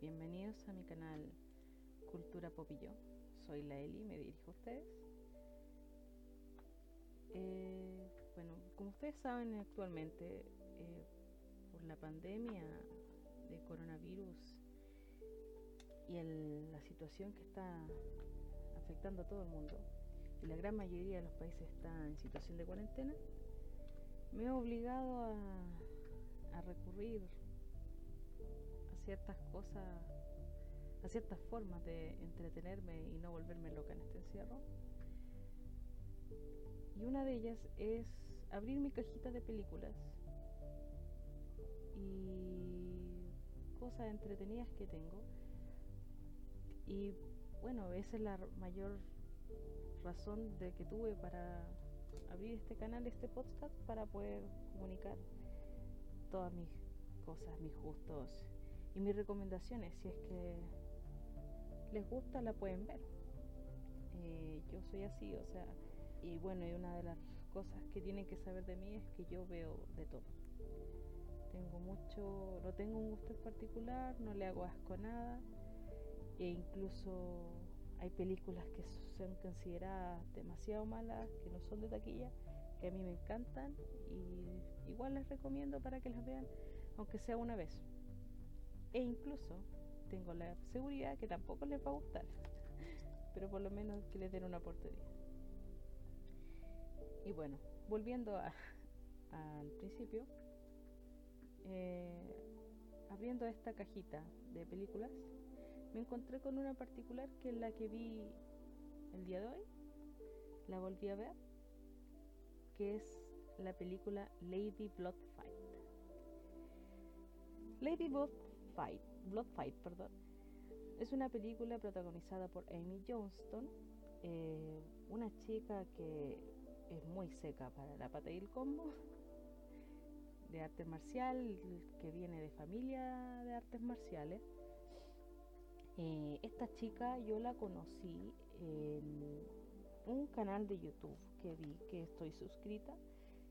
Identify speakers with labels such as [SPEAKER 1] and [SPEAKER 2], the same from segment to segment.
[SPEAKER 1] bienvenidos a mi canal Cultura Popillo. Soy la Eli, me dirijo a ustedes. Eh, bueno, como ustedes saben actualmente, eh, por la pandemia de coronavirus y la situación que está afectando a todo el mundo, y la gran mayoría de los países está en situación de cuarentena, me he obligado a recurrir ciertas cosas, a ciertas formas de entretenerme y no volverme loca en este encierro. Y una de ellas es abrir mi cajita de películas y cosas entretenidas que tengo. Y bueno, esa es la mayor razón de que tuve para abrir este canal, este podcast, para poder comunicar todas mis cosas, mis gustos y mis recomendaciones, si es que les gusta, la pueden ver. Eh, yo soy así, o sea, y bueno, y una de las cosas que tienen que saber de mí es que yo veo de todo. Tengo mucho, no tengo un gusto en particular, no le hago asco a nada, e incluso hay películas que son consideradas demasiado malas, que no son de taquilla, que a mí me encantan y igual les recomiendo para que las vean, aunque sea una vez. E incluso tengo la seguridad que tampoco les va a gustar, pero por lo menos que les den una oportunidad. Y bueno, volviendo al principio, eh, abriendo esta cajita de películas, me encontré con una particular que es la que vi el día de hoy, la volví a ver, que es la película Lady Blood Fight. Lady Blood Fight, Blood Fight, perdón, es una película protagonizada por Amy Johnston, eh, una chica que es muy seca para la pata y el combo, de arte marcial, que viene de familia de artes marciales. Eh, esta chica yo la conocí en un canal de YouTube que vi, que estoy suscrita,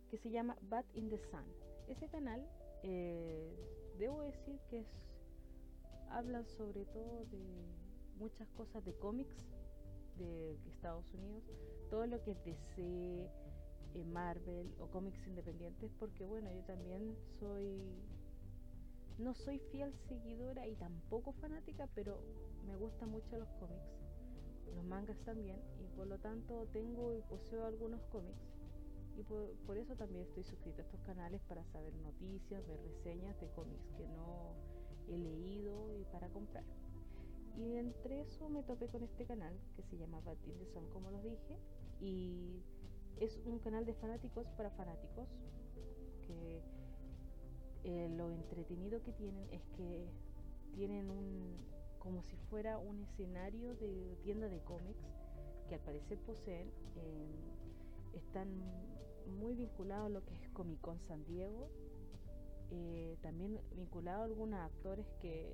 [SPEAKER 1] que se llama Bat in the Sun. Ese canal, eh, debo decir que es hablan sobre todo de muchas cosas de cómics de Estados Unidos, todo lo que es DC, eh, Marvel o cómics independientes, porque bueno, yo también soy, no soy fiel seguidora y tampoco fanática, pero me gustan mucho los cómics, los mangas también, y por lo tanto tengo y poseo algunos cómics. Y por, por eso también estoy suscrita a estos canales para saber noticias, ver reseñas de cómics que no he leído y para comprar. Y entre eso me topé con este canal que se llama Batil de Son, como los dije, y es un canal de fanáticos para fanáticos, que eh, lo entretenido que tienen es que tienen un como si fuera un escenario de tienda de cómics que al parecer poseen em, están muy vinculados a lo que es Comic Con San Diego eh, también vinculado a algunos actores que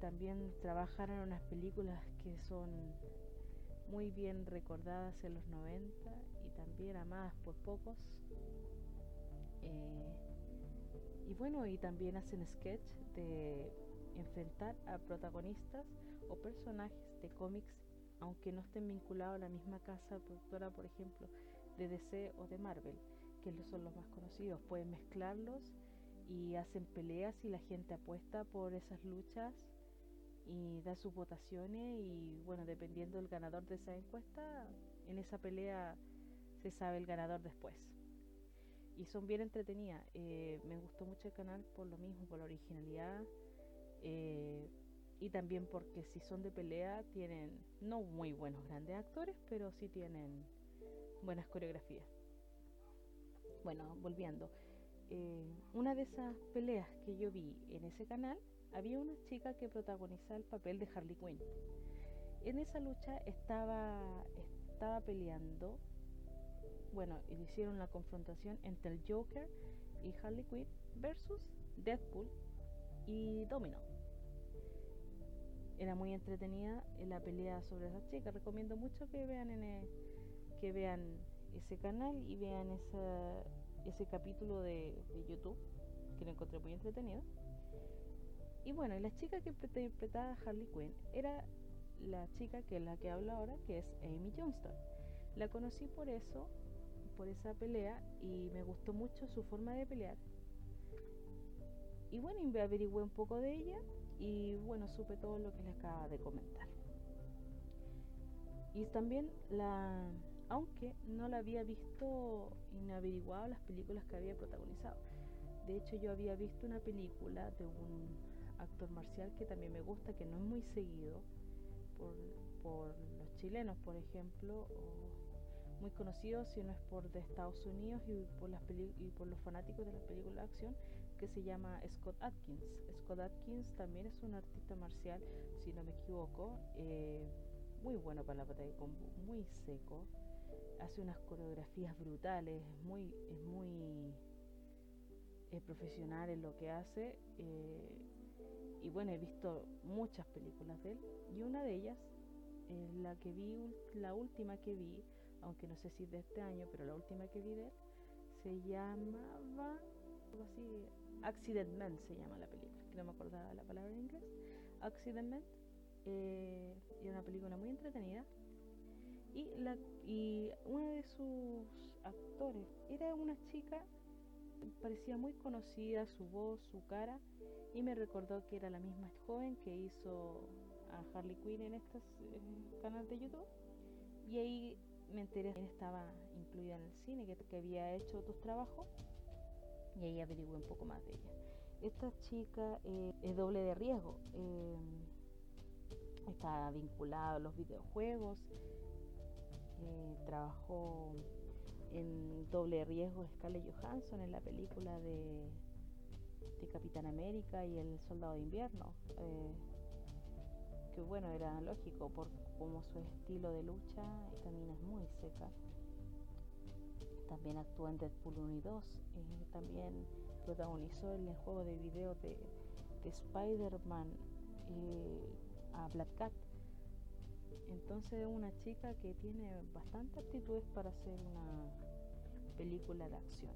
[SPEAKER 1] también trabajaron en unas películas que son muy bien recordadas en los 90 y también amadas por pocos. Eh, y bueno, y también hacen sketch de enfrentar a protagonistas o personajes de cómics, aunque no estén vinculados a la misma casa productora, por ejemplo, de DC o de Marvel, que son los más conocidos. Pueden mezclarlos y hacen peleas y la gente apuesta por esas luchas y da sus votaciones y bueno, dependiendo del ganador de esa encuesta, en esa pelea se sabe el ganador después. Y son bien entretenidas. Eh, me gustó mucho el canal por lo mismo, por la originalidad. Eh, y también porque si son de pelea tienen no muy buenos grandes actores, pero sí tienen buenas coreografías. Bueno, volviendo. Eh, una de esas peleas que yo vi en ese canal, había una chica que protagonizaba el papel de Harley Quinn. En esa lucha estaba, estaba peleando, bueno, hicieron la confrontación entre el Joker y Harley Quinn versus Deadpool y Domino. Era muy entretenida la pelea sobre esa chica. Recomiendo mucho que vean en que vean ese canal y vean esa, ese capítulo de, YouTube, que lo encontré muy entretenido. Y bueno, la chica que interpretaba a Harley Quinn era la chica que es la que hablo ahora, que es Amy Johnston. La conocí por eso, por esa pelea, y me gustó mucho su forma de pelear. Y bueno, averigüé un poco de ella y bueno, supe todo lo que les acaba de comentar. Y también la, aunque no la había visto ni averiguado las películas que había protagonizado. De hecho, yo había visto una película de un actor marcial que también me gusta, que no es muy seguido por, los chilenos, por ejemplo, o muy conocido si no es por de Estados Unidos y por, las y por los fanáticos de las películas de acción, que se llama Scott Atkins. Scott Atkins también es un artista marcial, si no me equivoco, eh, muy bueno para la batalla combo, muy seco, hace unas coreografías brutales, es muy, es muy profesional en lo que hace. Eh, y bueno, he visto muchas películas de él y una de ellas, la que vi, la última que vi, aunque no sé si de este año, pero la última que vi de él, se llamaba algo así, Accident Man se llama la película, que no me acordaba la palabra en inglés. Accident Man, eh, era una película muy entretenida. Y, la, y uno de sus actores era una chica, parecía muy conocida, su voz, su cara, y me recordó que era la misma joven que hizo a Harley Quinn en este canal de YouTube. Y ahí me enteré que estaba incluida en el cine, que, que había hecho otros trabajos y ahí averigué un poco más de ella. Esta chica eh, es doble de riesgo, eh, está vinculada a los videojuegos, eh, trabajó en doble riesgo Scarlett Johansson en la película de, de Capitán América y el Soldado de Invierno, que bueno, era lógico por como su estilo de lucha, esta es muy seca también actuó en Deadpool 1 y 2. Eh, también protagonizó el juego de video de, Spider-Man eh, a Black Cat. Entonces una chica que tiene bastante aptitudes para hacer una película de acción.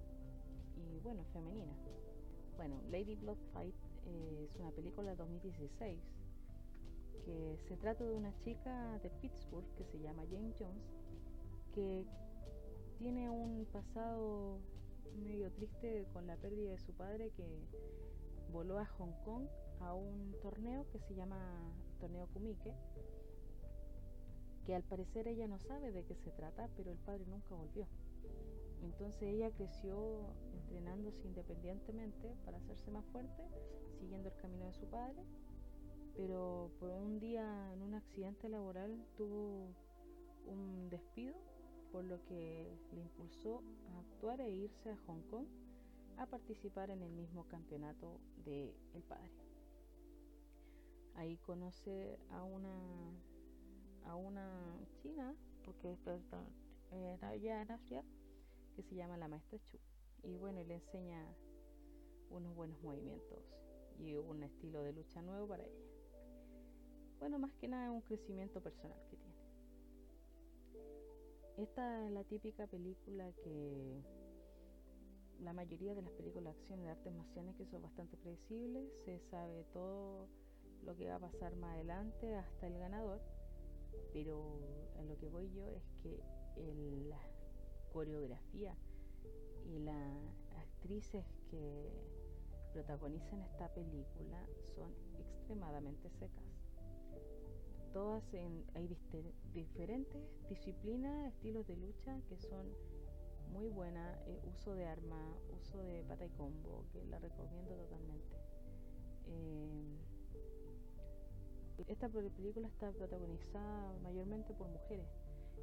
[SPEAKER 1] Y bueno, femenina. Bueno, Lady Blood Fight eh, es una película de 2016 que se trata de una chica de Pittsburgh que se llama Jane Jones que tiene un pasado medio triste con la pérdida de su padre que voló a Hong Kong a un torneo que se llama Torneo Kumike, que al parecer ella no sabe de qué se trata, pero el padre nunca volvió. Entonces ella creció entrenándose independientemente para hacerse más fuerte, siguiendo el camino de su padre, pero por un día en un accidente laboral tuvo un despido por lo que le impulsó a actuar e irse a Hong Kong a participar en el mismo campeonato de el padre. Ahí conoce a una a una china, porque era ya en Asia, que se llama la maestra Chu. Y bueno, le enseña unos buenos movimientos y un estilo de lucha nuevo para ella. Bueno, más que nada un crecimiento personal que tiene. Esta es la típica película que la mayoría de las películas de acción de artes marciales que son bastante predecibles, se sabe todo lo que va a pasar más adelante hasta el ganador, pero a lo que voy yo es que la coreografía y las actrices que protagonizan esta película son extremadamente secas todas en, hay diferentes disciplinas, estilos de lucha que son muy buenas, eh, uso de arma, uso de pata y combo, que la recomiendo totalmente. Eh, esta película está protagonizada mayormente por mujeres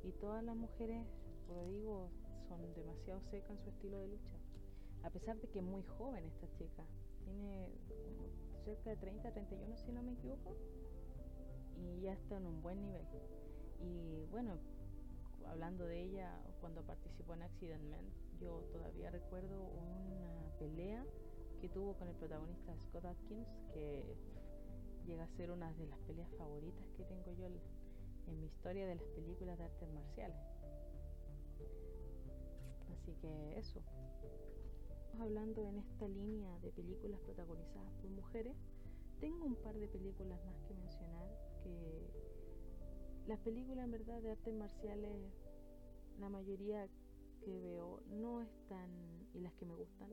[SPEAKER 1] y todas las mujeres, por digo, son demasiado secas en su estilo de lucha. A pesar de que es muy joven esta chica, tiene cerca de 30, 31 si no me equivoco y ya está en un buen nivel. Y bueno, hablando de ella, cuando participó en Accident Man, yo todavía recuerdo una pelea que tuvo con el protagonista Scott Atkins, que llega a ser una de las peleas favoritas que tengo yo en mi historia de las películas de artes marciales. Así que eso. Hablando en esta línea de películas protagonizadas por mujeres tengo un par de películas más que mencionar, que las películas en verdad de artes marciales, la mayoría que veo no están, y las que me gustan,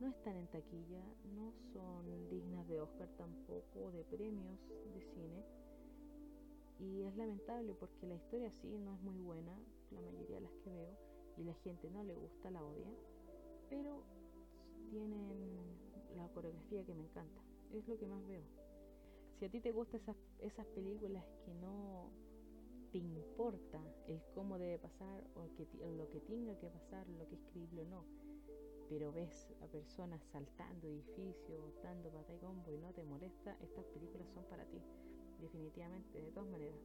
[SPEAKER 1] no están en taquilla, no son dignas de Oscar tampoco, de premios de cine. Y es lamentable porque la historia sí no es muy buena, la mayoría de las que veo, y la gente no le gusta, la odia, pero tienen la coreografía que me encanta, es lo que más veo. Si a ti te gustan esas, esas películas que no te importa el cómo debe pasar o que, lo que tenga que pasar, lo que es o no, pero ves a personas saltando edificios, dando pata y combo y no te molesta, estas películas son para ti, definitivamente, de todas maneras.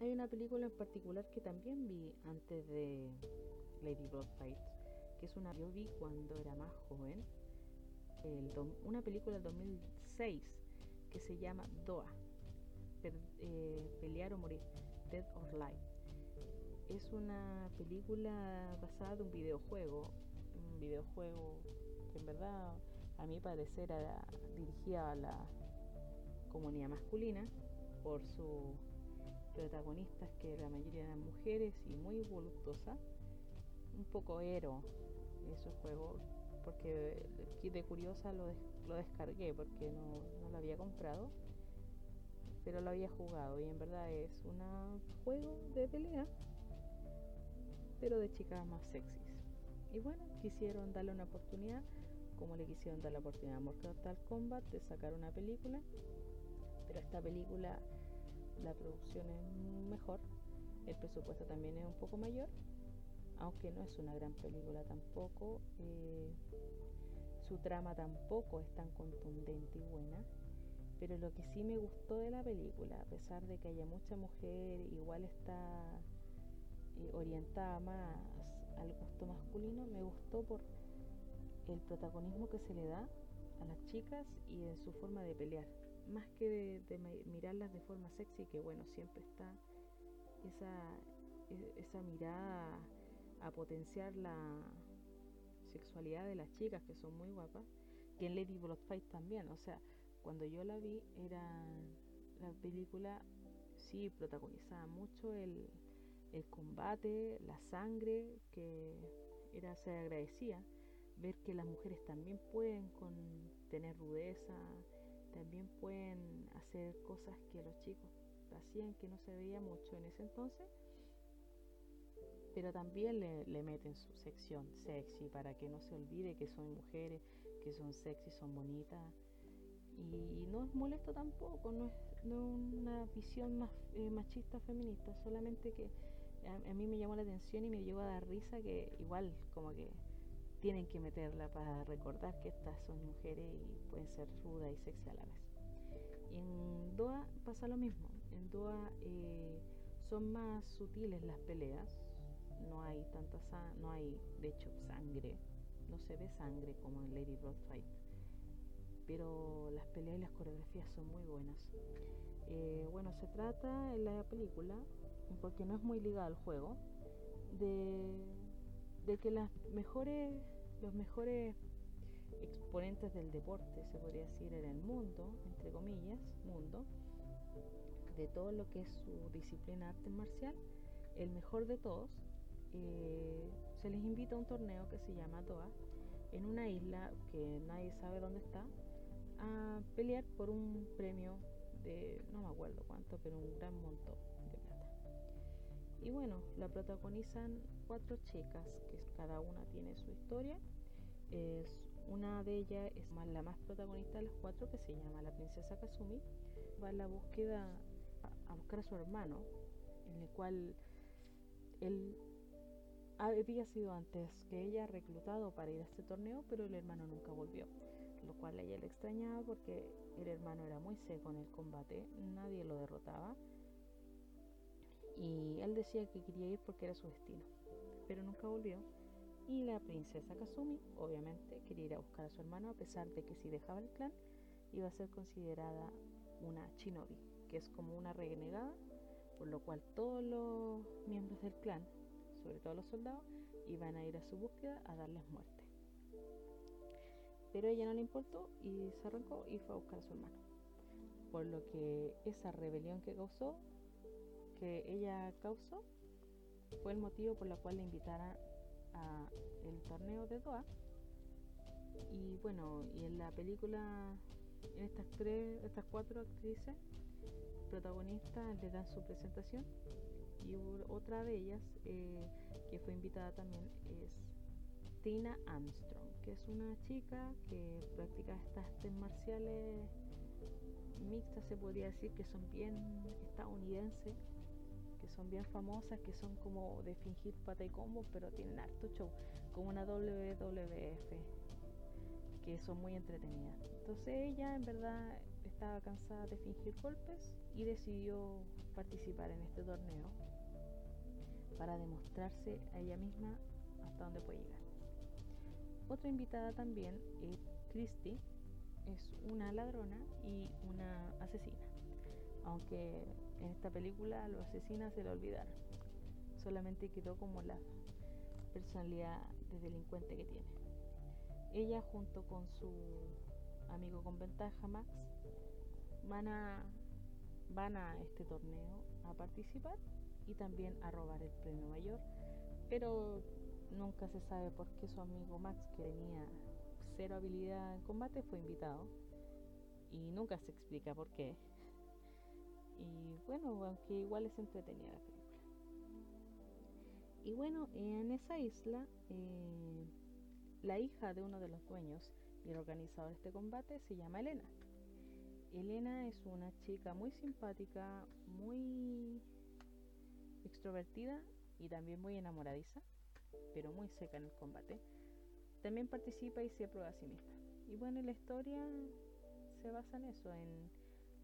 [SPEAKER 1] Hay una película en particular que también vi antes de Lady Fight, que es una yo vi cuando era más joven, una película del 2006 que se llama Doa, eh, Pelear o Morir, Dead or Life. Es una película basada en un videojuego, videojuego que en verdad a mi parecer era dirigida a la comunidad masculina por sus protagonistas que la mayoría eran mujeres y muy voluptuosas, un poco héroe ese juego porque de curiosa lo, lo descargué porque no, no lo había comprado pero lo había jugado y en verdad es un juego de pelea, pero de chicas más sexys. Y bueno, quisieron darle una oportunidad, como le quisieron dar la oportunidad a Mortal Kombat de sacar una película, pero esta película, la producción es mejor, el presupuesto también es un poco mayor, aunque no es una gran película tampoco. Eh, su trama tampoco es tan contundente y buena pero lo que sí me gustó de la película, a pesar de que haya mucha mujer, igual está eh, orientada más al gusto masculino, me gustó por el protagonismo que se le da a las chicas y en su forma de pelear, más que de, mirarlas de forma sexy, que bueno, siempre está esa, e, esa mirada a potenciar la sexualidad de las chicas que son muy guapas, que en Lady Fight también, o sea, cuando yo la vi era la película sí protagonizaba mucho el, combate, la sangre, que era se agradecía ver que las mujeres también pueden con tener rudeza, también pueden hacer cosas que los chicos hacían que no se veía mucho en ese entonces, pero también le, meten su sección sexy para que no se olvide que son mujeres, que son sexy, son bonitas. Y no es molesto tampoco, no es, una visión más eh, machista feminista, solamente que a, mí me llamó la atención y me llegó a dar risa que igual como que tienen que meterla para recordar que estas son mujeres y pueden ser rudas y sexy a la vez. en Doha pasa lo mismo, en Doha eh, son más sutiles las peleas, no hay tanta no hay de hecho sangre, no se ve sangre como en Lady Bird Fight pero las peleas y las coreografías son muy buenas. Eh, bueno, se trata en la película, porque no es muy ligada al juego, de, que las mejores, los mejores exponentes del deporte, se podría decir, en el mundo, entre comillas, mundo, de todo lo que es su disciplina arte marcial, el mejor de todos, eh, se les invita a un torneo que se llama Doha, en una isla que nadie sabe dónde está, a pelear por un premio de no me acuerdo cuánto, pero un gran plata. Y bueno, la protagonizan cuatro chicas, que cada una tiene su historia. Es una de ellas es la más protagonista de las cuatro, que se llama la princesa Kazumi. Va en la búsqueda a, buscar a su hermano, en el cual él había sido antes que ella reclutado para ir a este torneo, pero el hermano nunca volvió lo cual a ella le extrañaba porque el hermano era muy seco en el combate, nadie lo derrotaba y él decía que quería ir porque era su destino, pero nunca volvió. Y la princesa Kazumi, obviamente, quería ir a buscar a su hermano a pesar de que si dejaba el clan iba a ser considerada una shinobi, que es como una renegada, por lo cual todos los miembros del clan, sobre todo los soldados, iban a ir a su búsqueda a darles muerte. Pero ella no le importó y se arrancó y fue a buscar a su hermano. Por lo que esa rebelión que causó, que ella causó, fue el motivo por el cual le invitaran a el torneo de Doha. Y bueno, y en la película, en estas tres, estas cuatro actrices protagonistas le dan su presentación y otra de ellas eh, que fue invitada también es Tina Armstrong, que es una chica que practica estas artes marciales mixtas, se podría decir, que son bien estadounidenses, son bien famosas, que son como de fingir pata y combo, pero tienen harto show, como una WWF, que son muy entretenidas. Entonces ella en verdad estaba cansada de fingir golpes y decidió participar en este torneo para demostrarse a ella misma hasta dónde puede llegar. Otra invitada también es Christy, es una ladrona y una asesina, aunque en esta película los asesinas se la olvidaron, solamente quedó como la personalidad de delincuente que tiene. Ella junto con su amigo con ventaja Max van a van a este torneo a participar y también a robar el premio mayor, pero nunca se sabe por qué su amigo Max, que tenía cero habilidad en combate, fue invitado y nunca se explica por qué. Y bueno, aunque igual es entretenida la película. Y bueno, en esa isla, eh, la hija de uno de los dueños y el organizador de este combate se llama Elena. Elena es una chica muy simpática, muy extrovertida y también muy enamoradiza, pero muy seca en el combate. También participa y se prueba a sí misma. Y bueno, la historia se basa en eso, en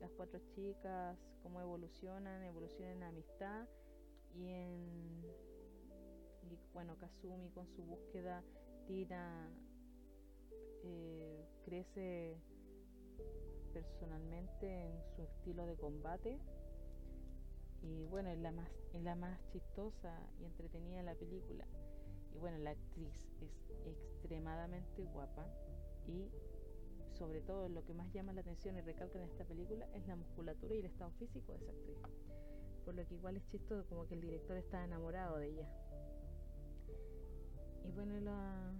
[SPEAKER 1] las cuatro chicas, cómo evolucionan, evolucionan en amistad y en y bueno, Kazumi con su búsqueda, Tina eh, crece personalmente en su estilo de combate y bueno, es la más, es la más chistosa y entretenida de la película. Y bueno, la actriz es extremadamente guapa y sobre todo lo que más llama la atención y recalca en esta película es la musculatura y el estado físico de esa actriz. Por lo que igual es chistoso como que el director está enamorado de ella. Y bueno, la,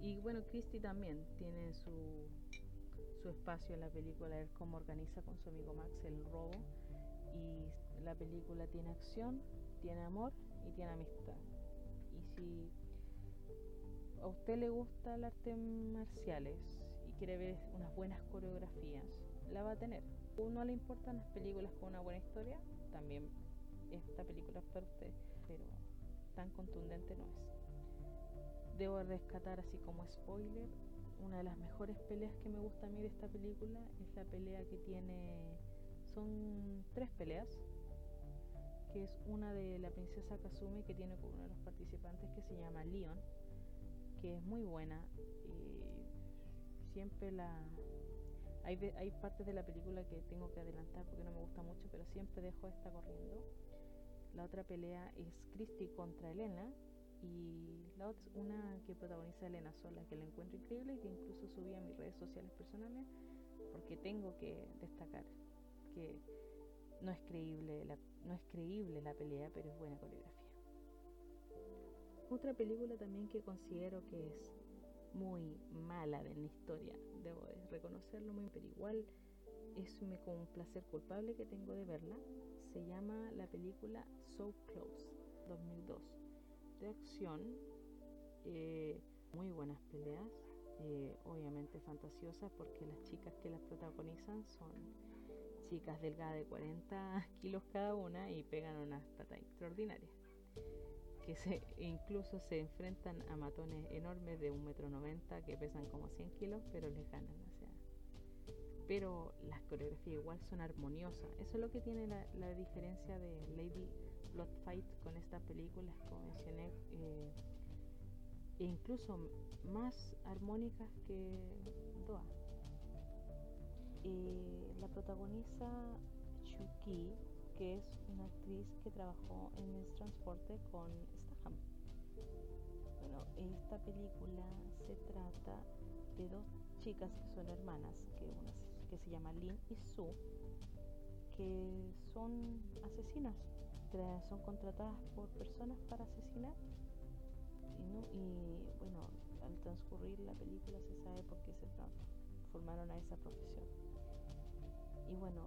[SPEAKER 1] y bueno, Christy también tiene su su espacio en la película, es cómo organiza con su amigo Max el robo. Y la película tiene acción, tiene amor y tiene amistad. Y si a usted le gusta el arte marciales quiere ver unas buenas coreografías, la va a tener. Uno le importan las películas con una buena historia, también esta película es para usted, pero tan contundente no es. Debo rescatar así como spoiler una de las mejores peleas que me gusta a mí de esta película es la pelea que tiene, son tres peleas, que es una de la princesa Kazumi que tiene con uno de los participantes que se llama Leon, que es muy buena y siempre la... Hay, hay partes de la película que tengo que adelantar porque no me gusta mucho, pero siempre dejo esta corriendo. La otra pelea es Christy contra Elena, y la otra, una que protagoniza Elena Sola, que la encuentro increíble y que incluso subí a mis redes sociales personales, porque tengo que destacar que no es creíble la, no es creíble la pelea, pero es buena coreografía. Otra película también que considero que es muy mala de la historia, debo reconocerlo muy, pero igual es como un placer culpable que tengo de verla. Se llama la película So Close, 2002 de acción, eh, muy buenas peleas, eh, obviamente fantasiosas porque las chicas que las protagonizan son chicas delgadas de 40 kilos cada una y pegan unas patas extraordinarias que incluso se enfrentan a matones enormes de 1,90 metro noventa que pesan como 100 kilos pero les ganan o sea pero las coreografías igual son armoniosas eso es lo que tiene la, la diferencia de Lady Blood Fight con estas películas, como mencioné, eh, e incluso más armónicas que Doa. Eh, la protagoniza Chuki, que es una actriz que trabajó en el transporte con Staham. Bueno, esta película se trata de dos chicas que son hermanas, que, una, que se llama Lin y Sue, que son asesinas, son contratadas por personas para asesinar. Y, y bueno, al transcurrir la película se sabe por qué se transformaron a esa profesión. Y bueno,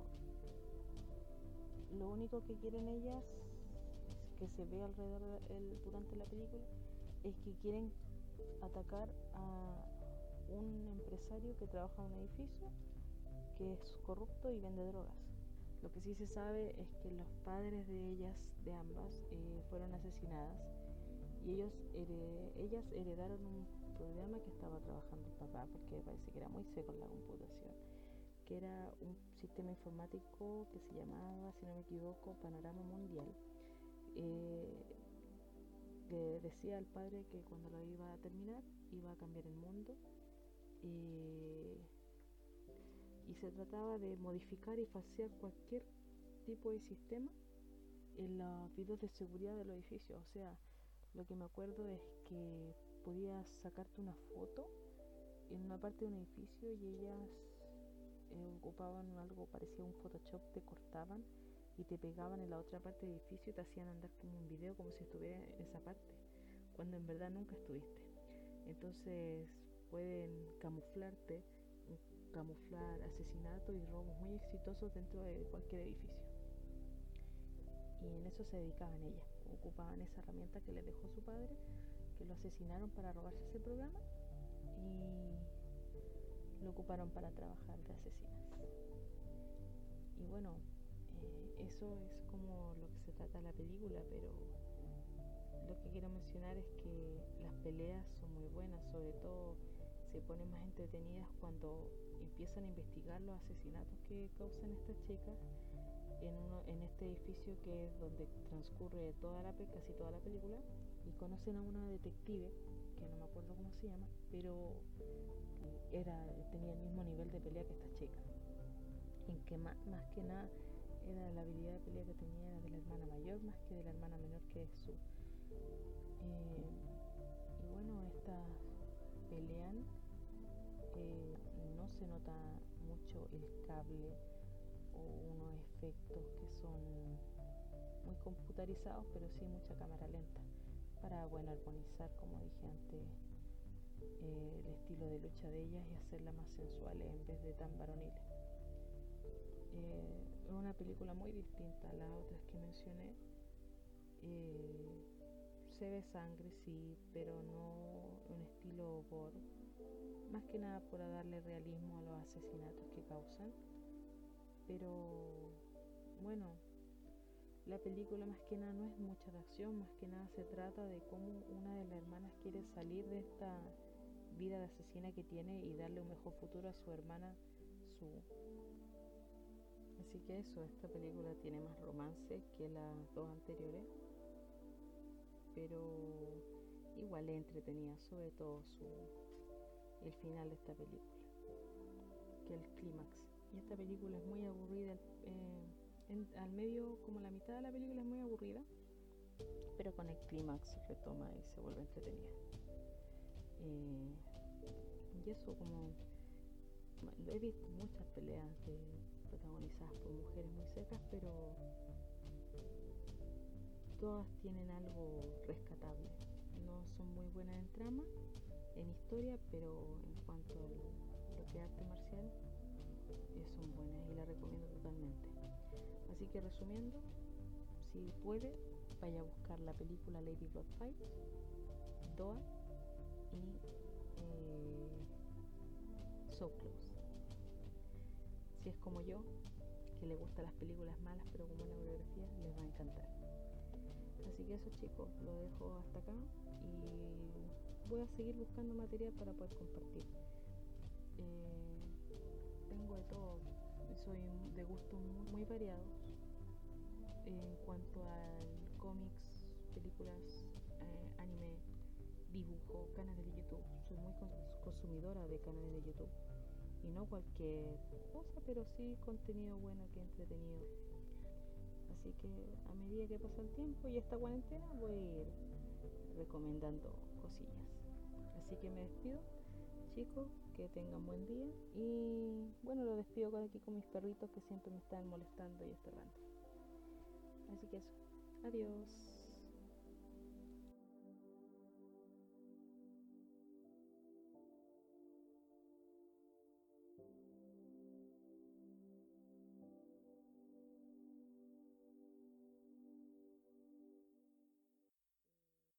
[SPEAKER 1] lo único que quieren ellas, que se ve alrededor el, durante la película, es que quieren atacar a un empresario que trabaja en un edificio que es corrupto y vende drogas. Lo que sí se sabe es que los padres de ellas, de ambas, eh, fueron asesinadas y ellos ellas heredaron un programa que estaba trabajando el papá porque parece que era muy seco en la computación que era un sistema informático que se llamaba, si no me equivoco, Panorama Mundial. Eh, le decía al padre que cuando lo iba a terminar iba a cambiar el mundo y se trataba de modificar y falsear cualquier tipo de sistema en los videos de seguridad del edificio. O sea, lo que me acuerdo es que podías sacarte una foto en una parte de un edificio y ellas eh, ocupaban algo parecía un Photoshop, te cortaban y te pegaban en la otra parte del edificio y te hacían andar como un video como si estuviera en esa parte, cuando en verdad nunca estuviste. Entonces pueden camuflarte, camuflar asesinatos y robos muy exitosos dentro de cualquier edificio. Y en eso se dedicaban ellas, ocupaban esa herramienta que les dejó su padre, que lo asesinaron para robarse ese programa y lo ocuparon para trabajar de asesinas. Y bueno, eh, eso es como lo que se trata la película, pero lo que quiero mencionar es que las peleas son muy buenas, sobre todo se ponen más entretenidas cuando empiezan a investigar los asesinatos que causan estas chicas en, uno, en este edificio que es donde transcurre toda la casi toda la película y conocen a una detective que no me acuerdo cómo se llama pero era, tenía el mismo nivel de pelea que esta chica. En que más, más que nada era la habilidad de pelea que tenía de la hermana mayor más que de la hermana menor que es su. Eh, y bueno, estas pelean, eh, no se nota mucho el cable o unos efectos que son muy computarizados, pero sí mucha cámara lenta para bueno armonizar, como dije antes, eh, el estilo de lucha de ellas y hacerla más sensual en vez de tan varonil. Eh, es una película muy distinta a las otras que mencioné. Eh, se ve sangre, sí, pero no un estilo gore. Más que nada por darle realismo a los asesinatos que causan. Pero bueno, la película más que nada no es mucha de acción, más que nada se trata de cómo una de las hermanas quiere salir de esta vida de asesina que tiene y darle un mejor futuro a su hermana su. Así que eso esta película tiene más romance que las dos anteriores pero igual es entretenida sobre todo su el final de esta película que el clímax. Y esta película es muy aburrida eh, al medio como la mitad de la película es muy aburrida pero con el clímax retoma y se vuelve entretenida. Eh, y eso como he visto muchas peleas protagonizadas por mujeres muy secas pero todas tienen algo rescatable. No son muy buenas en trama en historia pero en cuanto a lo que es arte marcial eh, son buenas y las recomiendo totalmente. Así que resumiendo si puede vaya a buscar la película Lady Blood Fight Doa y So Close. Si es como yo, que le gustan las películas malas pero con buena biografía, les va a encantar. Así que eso chicos, lo dejo hasta acá y voy a seguir buscando material para poder compartir. Eh, tengo de todo, soy de gustos muy, variados en cuanto al cómics, películas, eh, anime, dibujo, canales de YouTube. Soy muy consumidora de canales de YouTube. Y no cualquier cosa, pero sí contenido bueno que entretenido. Así que a medida que pasa el tiempo y esta cuarentena voy a ir recomendando cosillas. Así que me despido, chicos. que tengan buen día y bueno, lo despido con aquí con mis perritos que siempre me están molestando y estorbando. Así que eso, adiós.